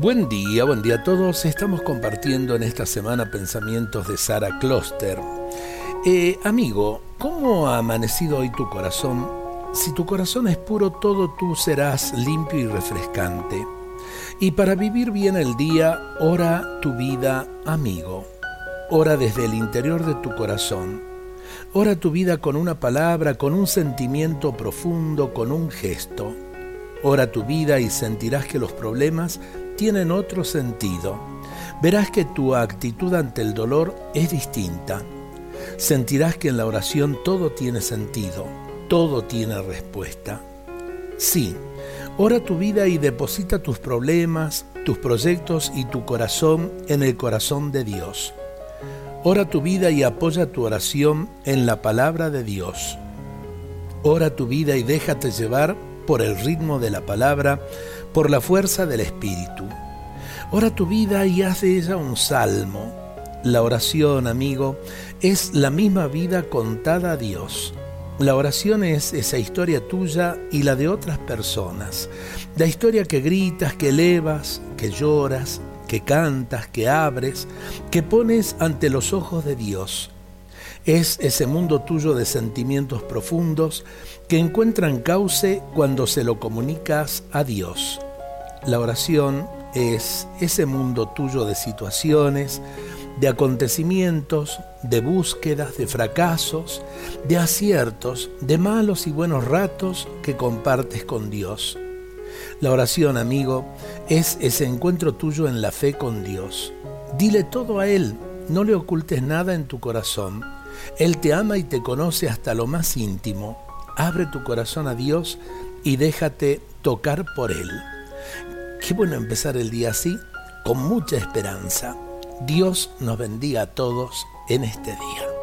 Buen día, buen día a todos. Estamos compartiendo en esta semana pensamientos de Sara Kloster. Eh, amigo, ¿cómo ha amanecido hoy tu corazón? Si tu corazón es puro, todo tú serás limpio y refrescante. Y para vivir bien el día, ora tu vida, amigo. Ora desde el interior de tu corazón. Ora tu vida con una palabra, con un sentimiento profundo, con un gesto. Ora tu vida y sentirás que los problemas tienen otro sentido. Verás que tu actitud ante el dolor es distinta. Sentirás que en la oración todo tiene sentido, todo tiene respuesta. Sí, ora tu vida y deposita tus problemas, tus proyectos y tu corazón en el corazón de Dios. Ora tu vida y apoya tu oración en la palabra de Dios. Ora tu vida y déjate llevar por el ritmo de la palabra, por la fuerza del Espíritu. Ora tu vida y haz de ella un salmo. La oración, amigo, es la misma vida contada a Dios. La oración es esa historia tuya y la de otras personas. La historia que gritas, que elevas, que lloras, que cantas, que abres, que pones ante los ojos de Dios. Es ese mundo tuyo de sentimientos profundos que encuentran cauce cuando se lo comunicas a Dios. La oración es ese mundo tuyo de situaciones, de acontecimientos, de búsquedas, de fracasos, de aciertos, de malos y buenos ratos que compartes con Dios. La oración, amigo, es ese encuentro tuyo en la fe con Dios. Dile todo a Él, no le ocultes nada en tu corazón. Él te ama y te conoce hasta lo más íntimo. Abre tu corazón a Dios y déjate tocar por Él. Qué bueno empezar el día así, con mucha esperanza. Dios nos bendiga a todos en este día.